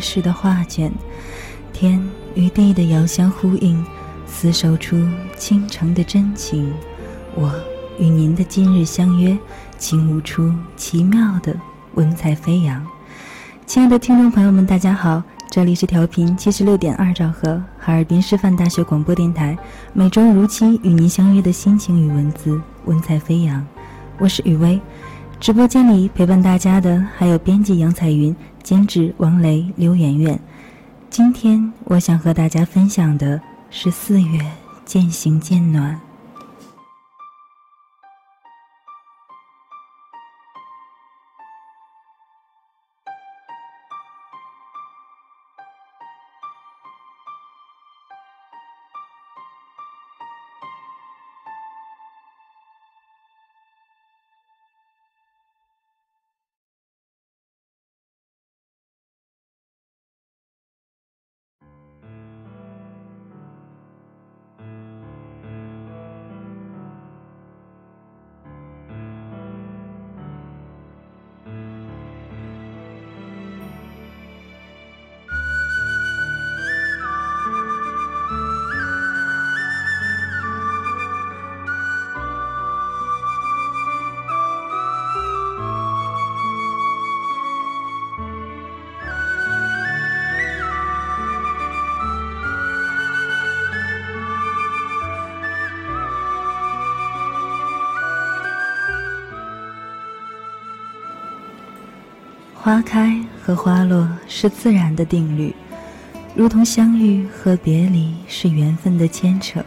夜市的画卷，天与地的遥相呼应，厮守出倾城的真情。我与您的今日相约，轻舞出奇妙的文采飞扬。亲爱的听众朋友们，大家好，这里是调频七十六点二兆赫哈尔滨师范大学广播电台，每周如期与您相约的心情与文字，文采飞扬。我是雨薇，直播间里陪伴大家的还有编辑杨彩云。监制王雷、刘媛媛，今天我想和大家分享的是四月渐行渐暖。花开和花落是自然的定律，如同相遇和别离是缘分的牵扯。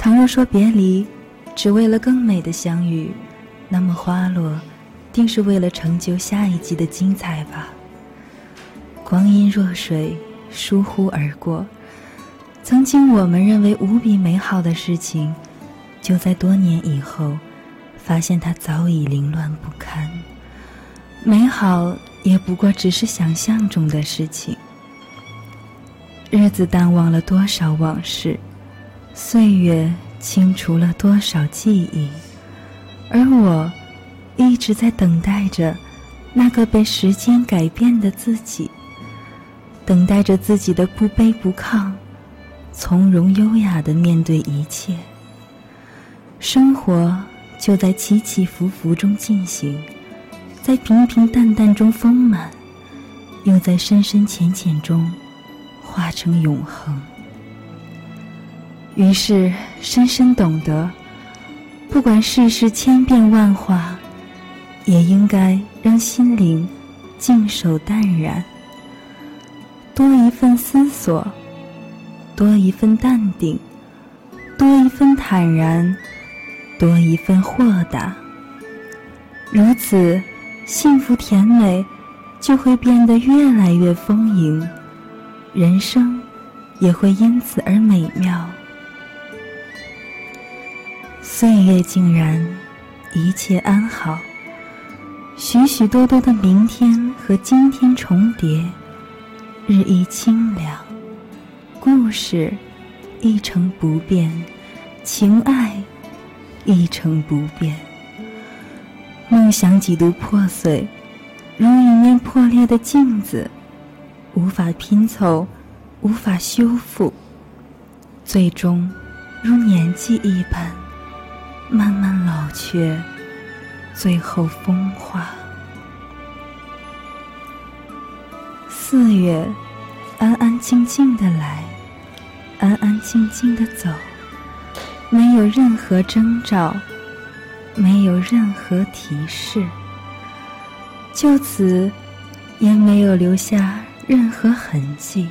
倘若说别离只为了更美的相遇，那么花落定是为了成就下一季的精彩吧。光阴若水，疏忽而过。曾经我们认为无比美好的事情，就在多年以后，发现它早已凌乱不堪。美好也不过只是想象中的事情。日子淡忘了多少往事，岁月清除了多少记忆，而我一直在等待着那个被时间改变的自己，等待着自己的不卑不亢，从容优雅的面对一切。生活就在起起伏伏中进行，在平平淡淡中丰满，又在深深浅浅中化成永恒。于是，深深懂得，不管世事千变万化，也应该让心灵静守淡然，多一份思索，多一份淡定，多一份坦然。多一份豁达，如此，幸福甜美就会变得越来越丰盈，人生也会因此而美妙。岁月静然，一切安好，许许多多的明天和今天重叠，日益清凉，故事一成不变，情爱。一成不变，梦想几度破碎，如一面破裂的镜子，无法拼凑，无法修复，最终如年纪一般，慢慢老去，最后风化。四月，安安静静的来，安安静静的走。没有任何征兆，没有任何提示，就此也没有留下任何痕迹。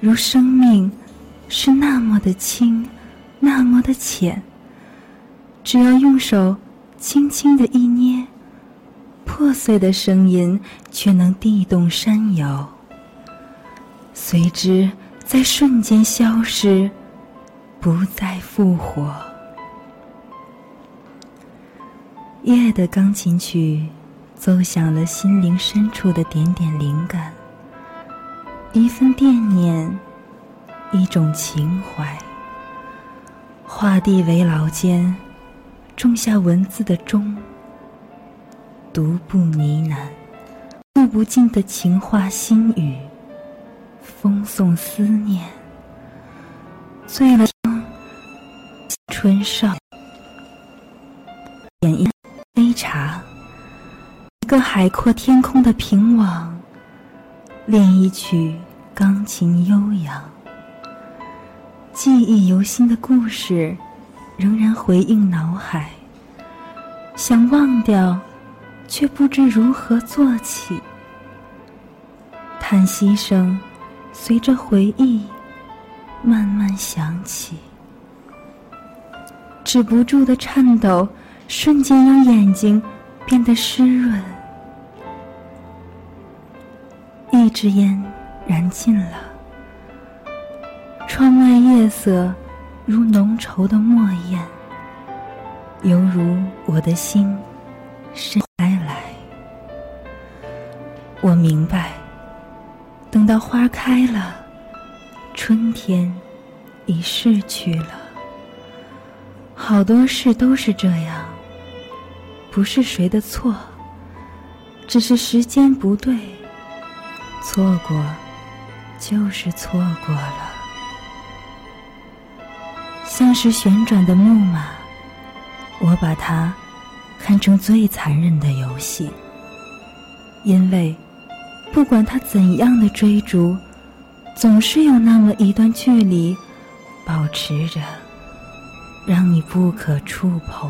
如生命是那么的轻，那么的浅，只要用手轻轻的一捏，破碎的声音却能地动山摇，随之在瞬间消失。不再复活。夜的钢琴曲奏响了心灵深处的点点灵感，一份惦念，一种情怀。画地为牢间，种下文字的钟，独步呢喃，诉不尽的情话心语，风送思念，醉了。春少，点一杯茶，一个海阔天空的平网，练一曲钢琴悠扬。记忆犹新的故事，仍然回应脑海。想忘掉，却不知如何做起。叹息声，随着回忆慢慢响起。止不住的颤抖，瞬间让眼睛变得湿润。一支烟燃尽了，窗外夜色如浓稠的墨砚，犹如我的心深开来。我明白，等到花开了，春天已逝去了。好多事都是这样，不是谁的错，只是时间不对，错过就是错过了。像是旋转的木马，我把它看成最残忍的游戏，因为不管它怎样的追逐，总是有那么一段距离保持着。让你不可触碰。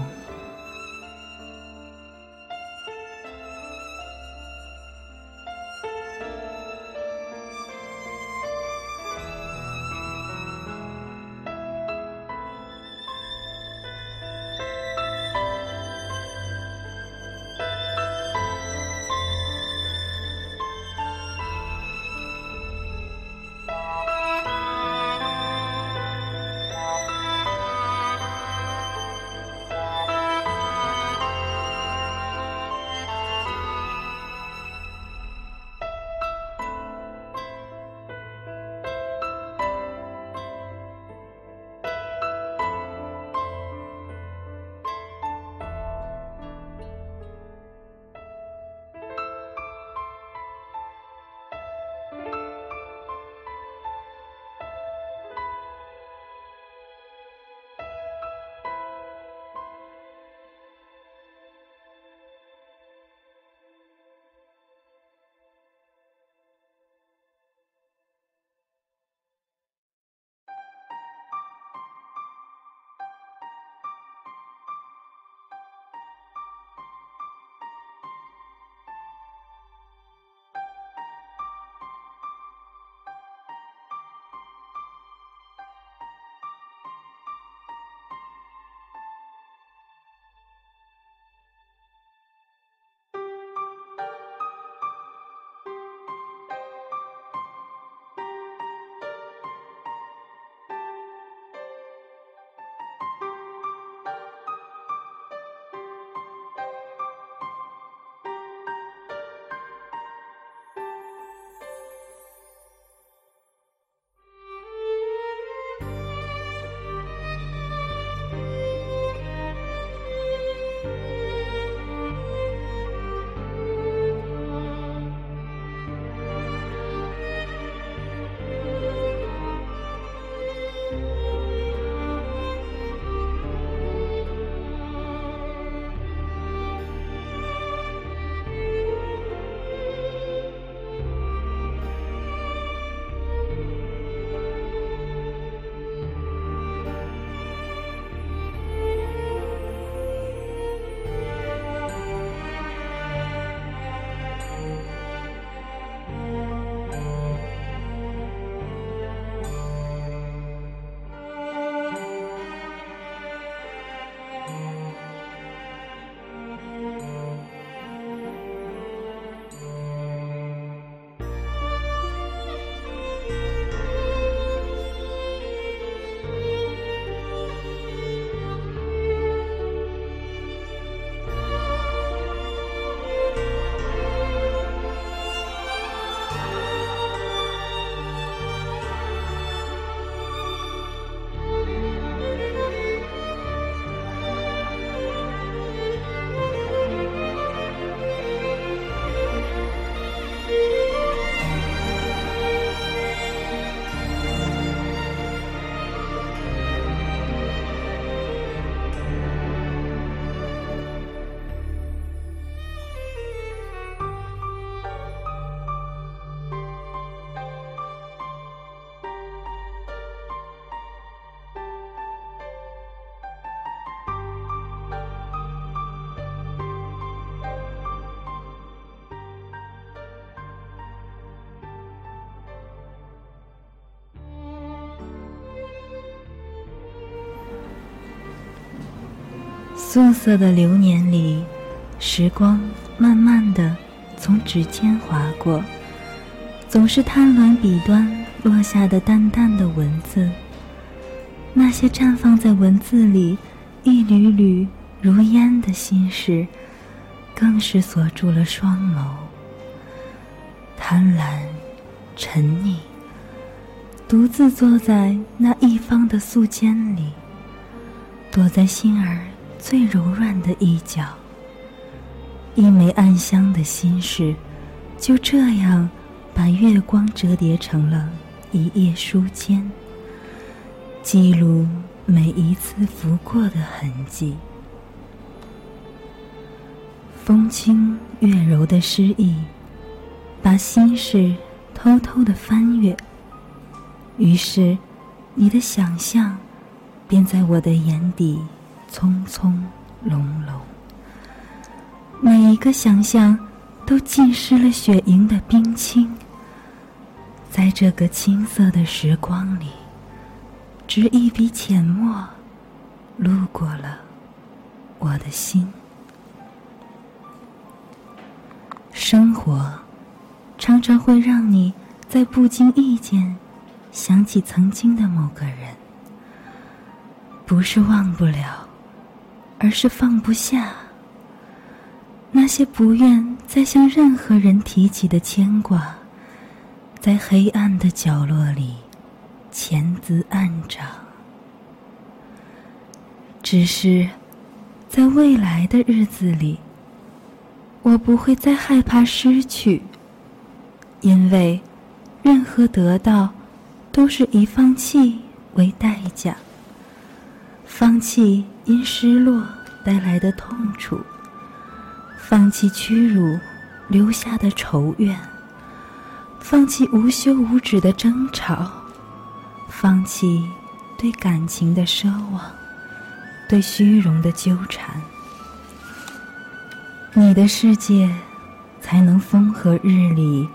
素色的流年里，时光慢慢的从指尖划过，总是贪婪笔端落下的淡淡的文字。那些绽放在文字里一缕缕如烟的心事，更是锁住了双眸。贪婪，沉溺，独自坐在那一方的素笺里，躲在心儿最柔软的一角。一枚暗香的心事，就这样把月光折叠成了一页书笺。记录每一次拂过的痕迹，风轻月柔的诗意，把心事偷偷的翻阅。于是，你的想象便在我的眼底匆匆隆隆。每一个想象都浸湿了雪莹的冰清，在这个青涩的时光里。只一笔浅墨，路过了我的心。生活常常会让你在不经意间想起曾经的某个人，不是忘不了，而是放不下。那些不愿再向任何人提起的牵挂，在黑暗的角落里。潜滋暗长，只是在未来的日子里，我不会再害怕失去，因为任何得到都是以放弃为代价。放弃因失落带来的痛楚，放弃屈辱留下的仇怨，放弃无休无止的争吵。放弃对感情的奢望，对虚荣的纠缠，你的世界才能风和日丽，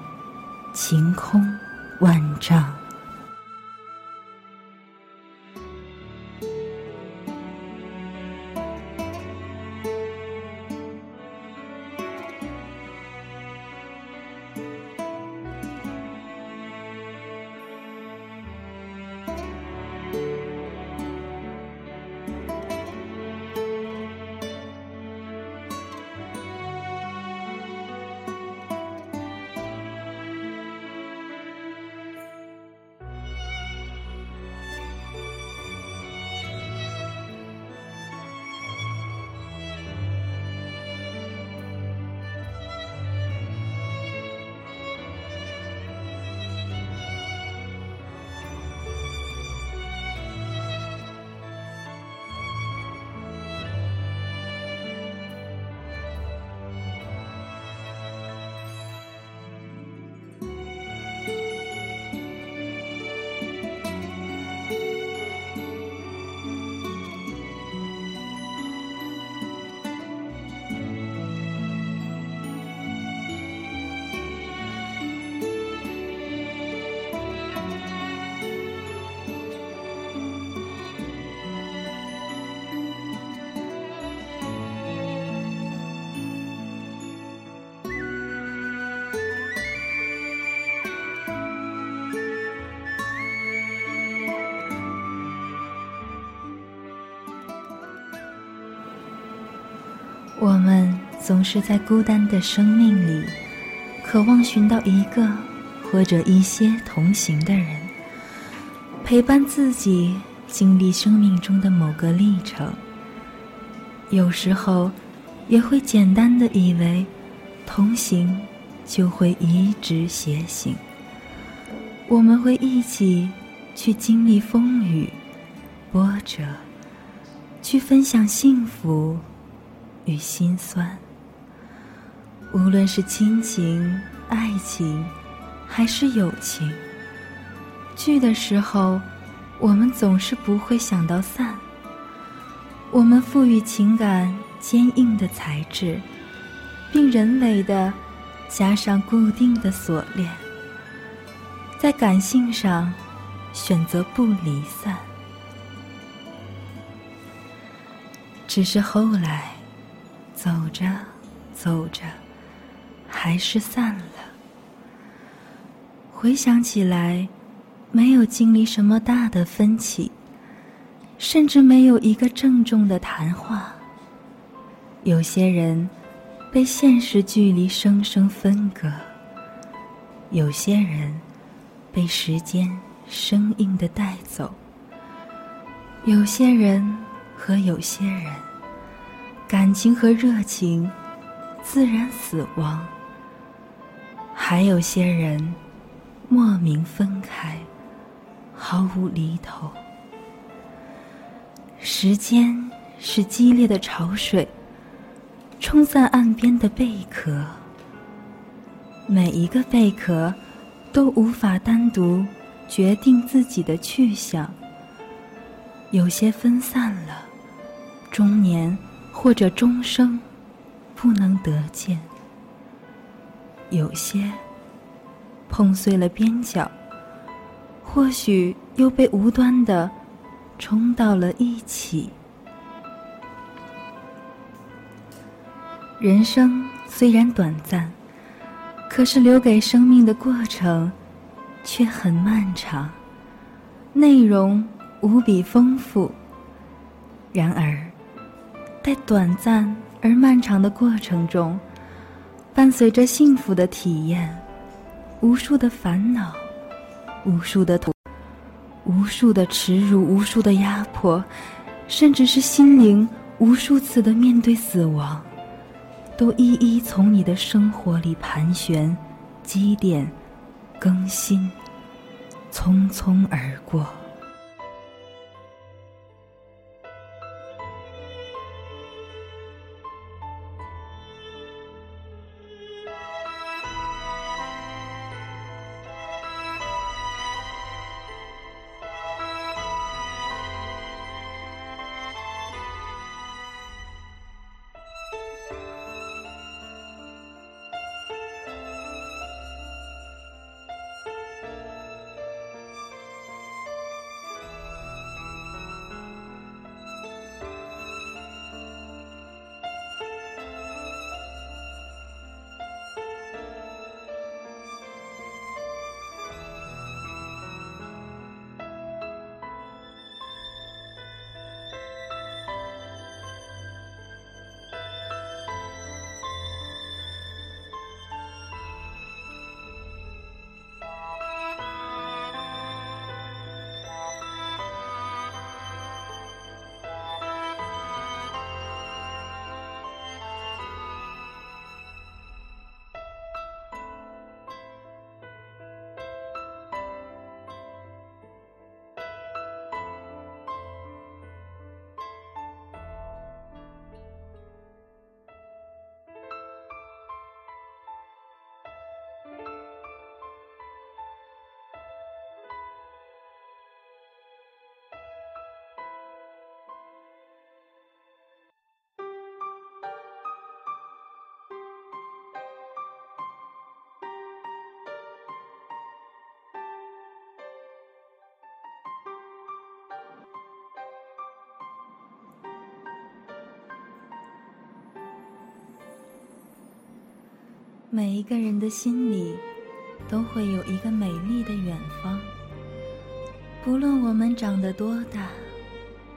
晴空万丈。我们总是在孤单的生命里，渴望寻到一个或者一些同行的人，陪伴自己经历生命中的某个历程。有时候，也会简单的以为，同行就会一直携行。我们会一起去经历风雨、波折，去分享幸福。与心酸，无论是亲情、爱情，还是友情，聚的时候，我们总是不会想到散。我们赋予情感坚硬的材质，并人为的加上固定的锁链，在感性上选择不离散。只是后来，走着走着，还是散了。回想起来，没有经历什么大的分歧，甚至没有一个郑重的谈话。有些人被现实距离生生分隔，有些人被时间生硬的带走，有些人。和有些人，感情和热情自然死亡；还有些人莫名分开，毫无厘头。时间是激烈的潮水，冲散岸边的贝壳。每一个贝壳都无法单独决定自己的去向，有些分散了。中年或者终生不能得见，有些碰碎了边角，或许又被无端的冲到了一起。人生虽然短暂，可是留给生命的过程却很漫长，内容无比丰富。然而。在短暂而漫长的过程中，伴随着幸福的体验，无数的烦恼，无数的痛，无数的耻辱，无数的压迫，甚至是心灵无数次的面对死亡，都一一从你的生活里盘旋、积淀、更新，匆匆而过。每一个人的心里，都会有一个美丽的远方。不论我们长得多大，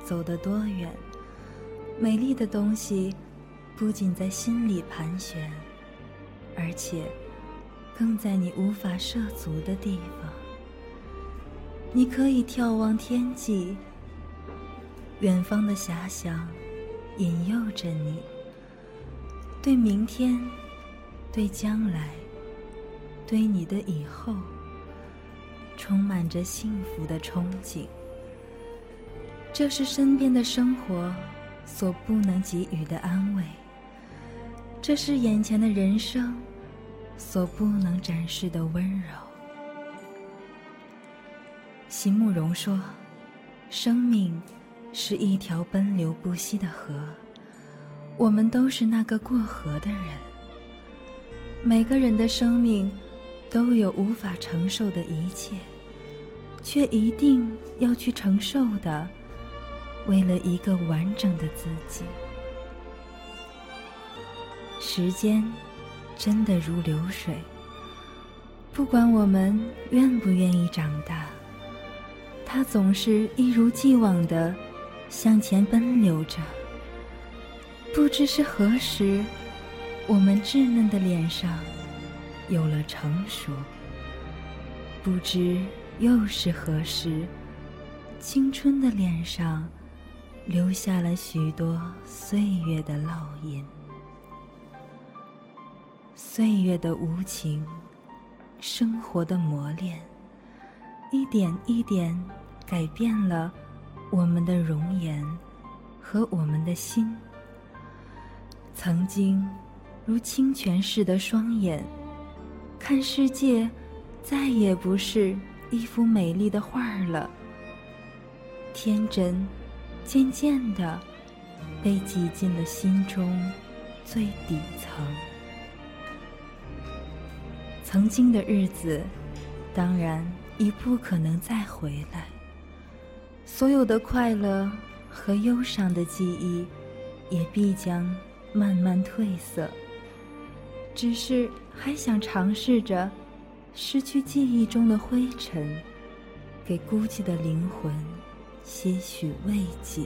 走得多远，美丽的东西不仅在心里盘旋，而且更在你无法涉足的地方。你可以眺望天际，远方的遐想引诱着你，对明天。对将来，对你的以后，充满着幸福的憧憬。这是身边的生活所不能给予的安慰，这是眼前的人生所不能展示的温柔。席慕容说：“生命是一条奔流不息的河，我们都是那个过河的人。”每个人的生命都有无法承受的一切，却一定要去承受的，为了一个完整的自己。时间真的如流水，不管我们愿不愿意长大，它总是一如既往的向前奔流着。不知是何时，我们稚嫩的脸上有了成熟；不知又是何时，青春的脸上留下了许多岁月的烙印。岁月的无情，生活的磨练，一点一点改变了我们的容颜和我们的心。曾经如清泉似的双眼，看世界，再也不是一幅美丽的画儿了。天真，渐渐的被挤进了心中最底层。曾经的日子，当然已不可能再回来。所有的快乐和忧伤的记忆，也必将慢慢褪色。只是还想尝试着，失去记忆中的灰尘，给孤寂的灵魂些许慰藉。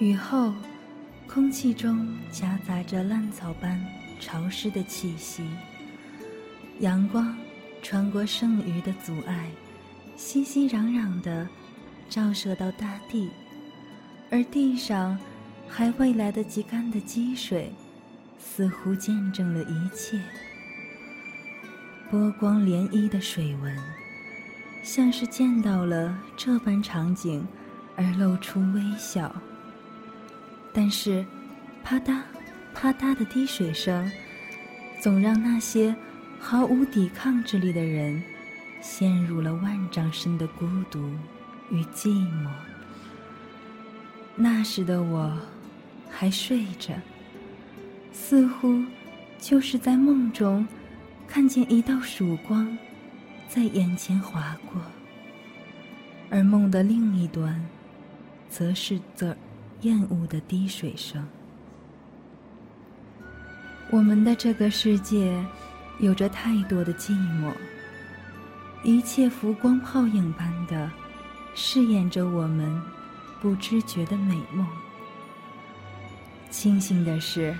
雨后，空气中夹杂着烂草般潮湿的气息。阳光穿过剩余的阻碍，熙熙攘攘地照射到大地，而地上还未来得及干的积水，似乎见证了一切。波光涟漪的水纹，像是见到了这般场景而露出微笑。但是，啪嗒、啪嗒的滴水声，总让那些毫无抵抗之力的人，陷入了万丈深的孤独与寂寞。那时的我，还睡着，似乎就是在梦中，看见一道曙光，在眼前划过。而梦的另一端，则是这。厌恶的滴水声。我们的这个世界，有着太多的寂寞。一切浮光泡影般的饰演着我们不知觉的美梦。庆幸的是，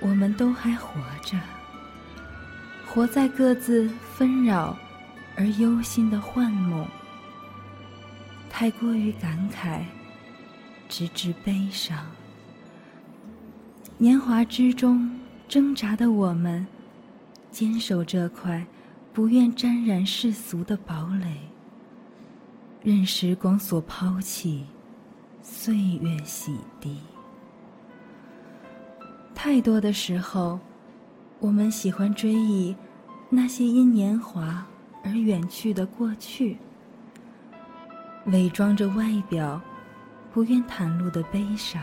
我们都还活着，活在各自纷扰而忧心的幻梦。太过于感慨，直至悲伤。年华之中挣扎的我们，坚守这块不愿沾染世俗的堡垒，任时光所抛弃，岁月洗涤。太多的时候，我们喜欢追忆那些因年华而远去的过去，伪装着外表，不愿袒露的悲伤。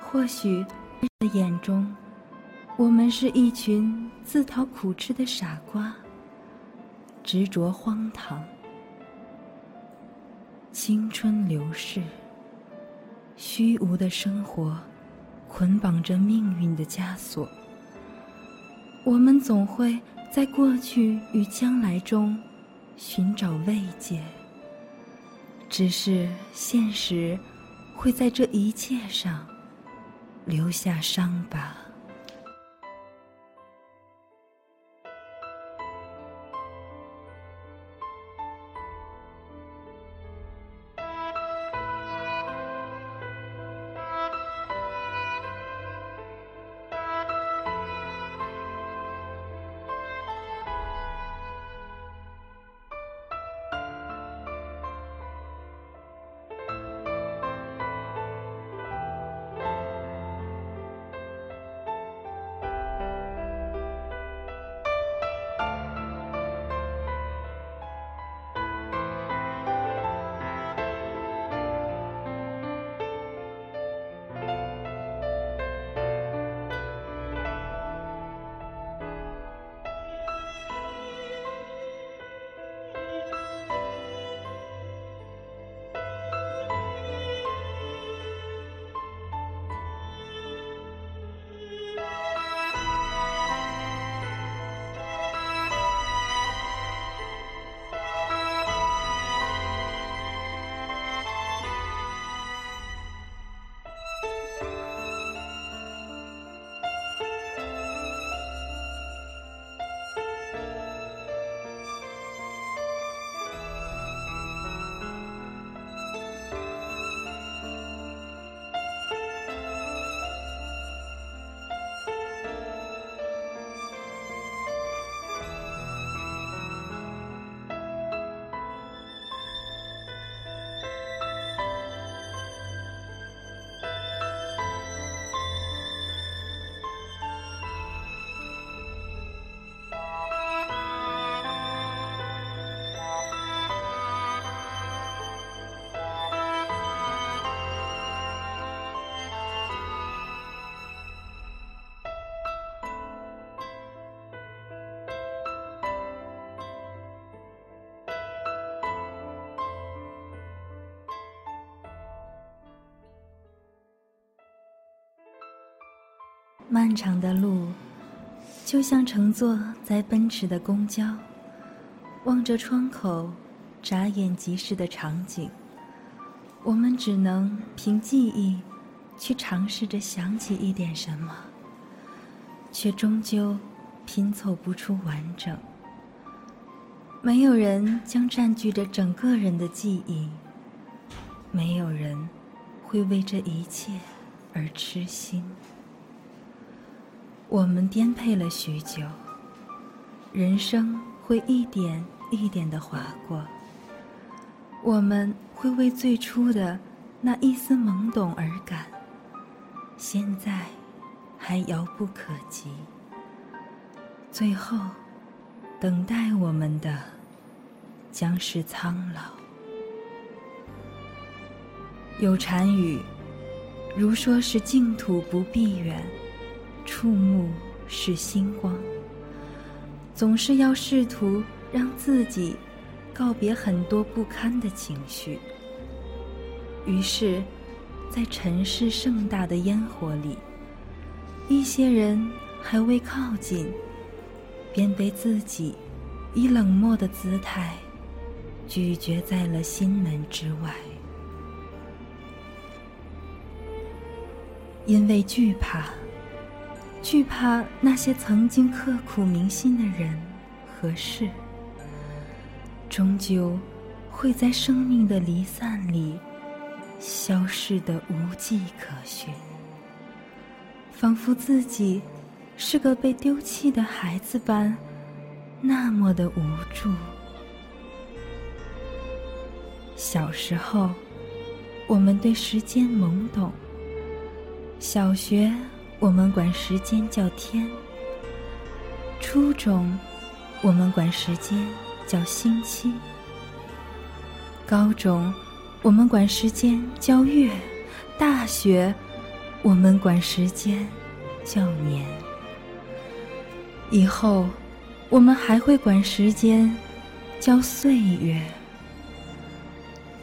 或许，的眼中，我们是一群自讨苦吃的傻瓜，执着荒唐。青春流逝，虚无的生活。捆绑着命运的枷锁，我们总会在过去与将来中寻找慰藉。只是现实会在这一切上留下伤疤。漫长的路，就像乘坐在奔驰的公交，望着窗口，眨眼即逝的场景，我们只能凭记忆，去尝试着想起一点什么，却终究拼凑不出完整。没有人将占据着整个人的记忆，没有人会为这一切而痴心。我们颠沛了许久，人生会一点一点的划过。我们会为最初的那一丝懵懂而感，现在还遥不可及。最后，等待我们的将是苍老。有禅语，如说是净土不必远。触目是星光，总是要试图让自己告别很多不堪的情绪。于是，在尘世盛大的烟火里，一些人还未靠近，便被自己以冷漠的姿态拒绝在了心门之外，因为惧怕，惧怕那些曾经刻骨铭心的人和事，终究会在生命的离散里消失的无迹可寻，仿佛自己是个被丢弃的孩子般。那么的无助。小时候，我们对时间懵懂。小学，我们管时间叫天；初中，我们管时间叫星期；高中，我们管时间叫月；大学，我们管时间叫年。以后。我们还会管时间叫岁月。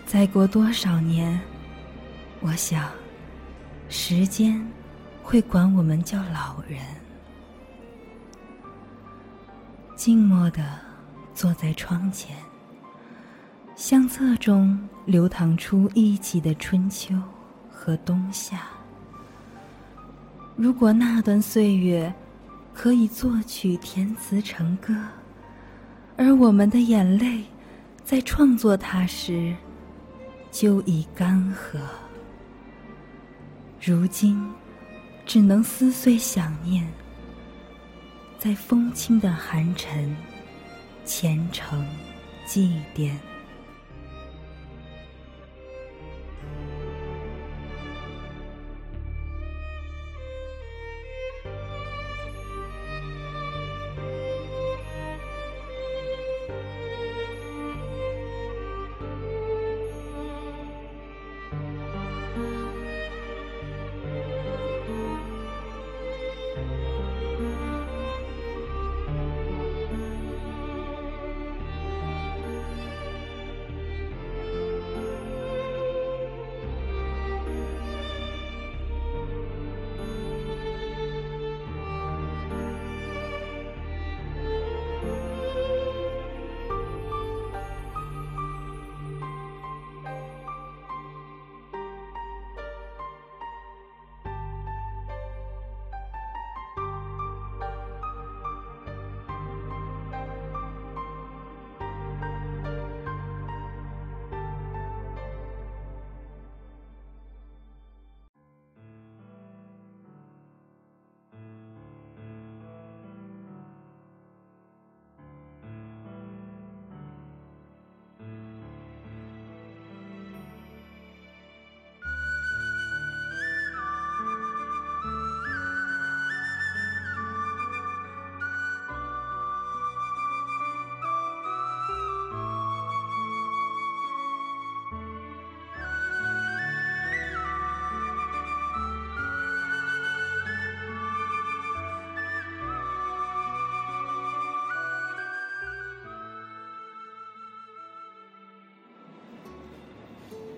再过多少年，我想，时间会管我们叫老人。静默地坐在窗前，相册中流淌出一起的春秋和冬夏。如果那段岁月。可以作曲填词成歌，而我们的眼泪，在创作它时就已干涸。如今，只能撕碎想念，在风轻的寒晨，虔诚祭奠。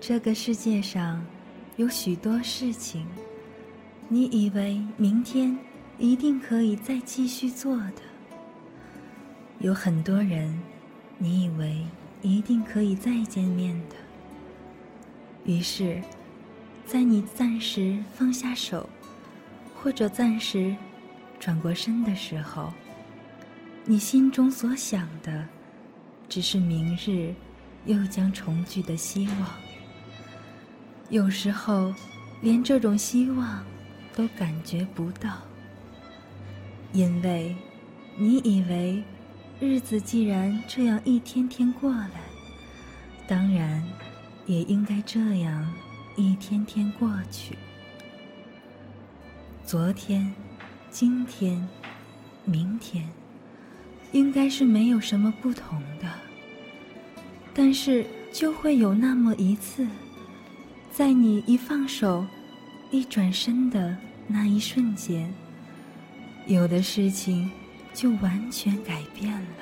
这个世界上有许多事情，你以为明天一定可以再继续做的；有很多人，你以为一定可以再见面的。于是，在你暂时放下手，或者暂时转过身的时候，你心中所想的，只是明日又将重聚的希望。有时候，连这种希望都感觉不到，因为你以为日子既然这样一天天过来，当然也应该这样一天天过去。昨天、今天、明天，应该是没有什么不同的，但是就会有那么一次。在你一放手、一转身的那一瞬间，有的事情就完全改变了。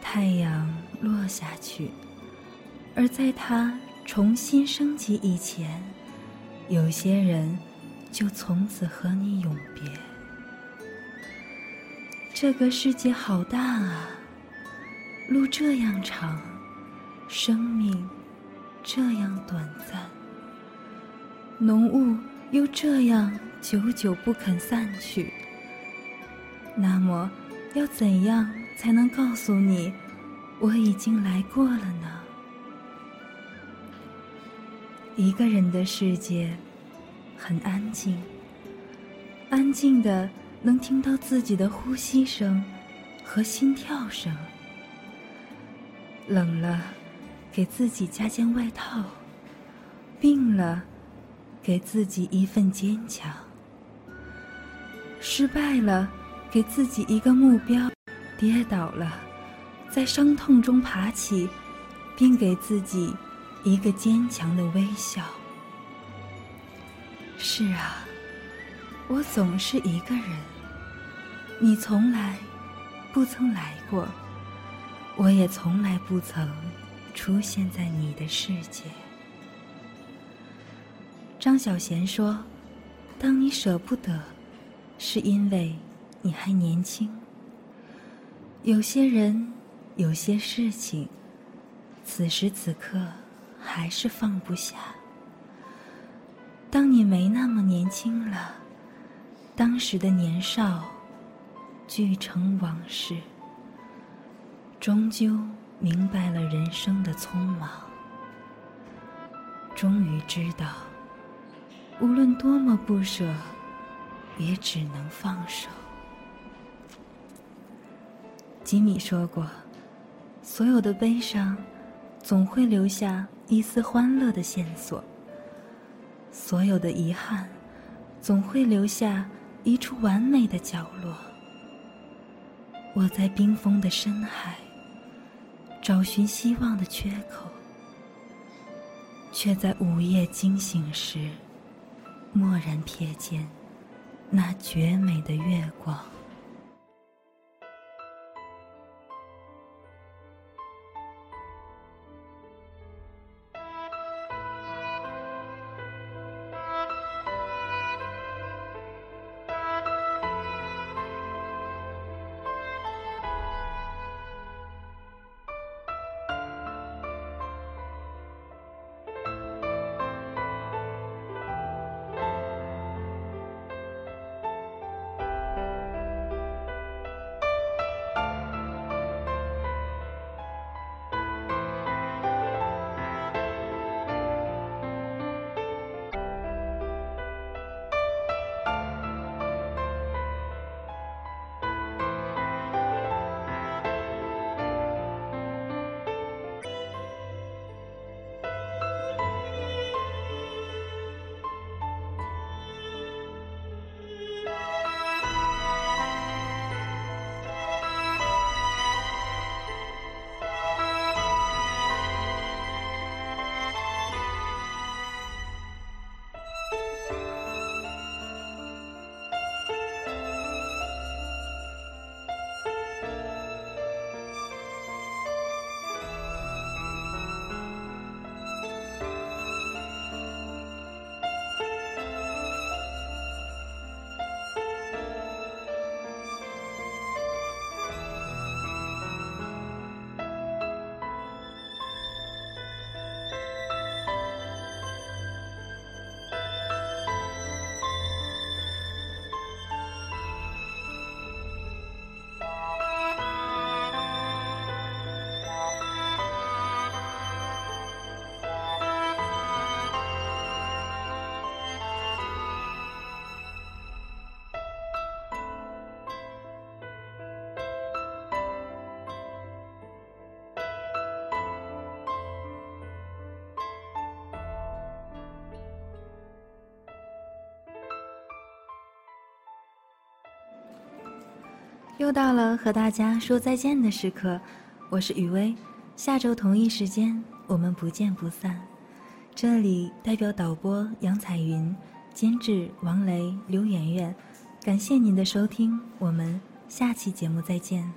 太阳落下去，而在它重新升起以前，有些人就从此和你永别。这个世界好大啊，路这样长，生命这样短暂，浓雾又这样久久不肯散去。那么，要怎样才能告诉你，我已经来过了呢？一个人的世界很安静，安静的能听到自己的呼吸声和心跳声。冷了，给自己加件外套；病了，给自己一份坚强；失败了，给自己一个目标；跌倒了，在伤痛中爬起，并给自己。一个坚强的微笑。是啊，我总是一个人。你从来不曾来过，我也从来不曾出现在你的世界。张小娴说：“当你舍不得，是因为你还年轻。有些人，有些事情，此时此刻。”还是放不下。当你没那么年轻了，当时的年少，俱成往事。终究明白了人生的匆忙，终于知道，无论多么不舍，也只能放手。吉米说过：“所有的悲伤，总会留下。”一丝欢乐的线索。所有的遗憾，总会留下一处完美的角落。我在冰封的深海，找寻希望的缺口，却在午夜惊醒时，蓦然瞥见那绝美的月光。又到了和大家说再见的时刻，我是雨薇，下周同一时间我们不见不散。这里代表导播杨彩云，监制王雷、刘媛媛，感谢您的收听，我们下期节目再见。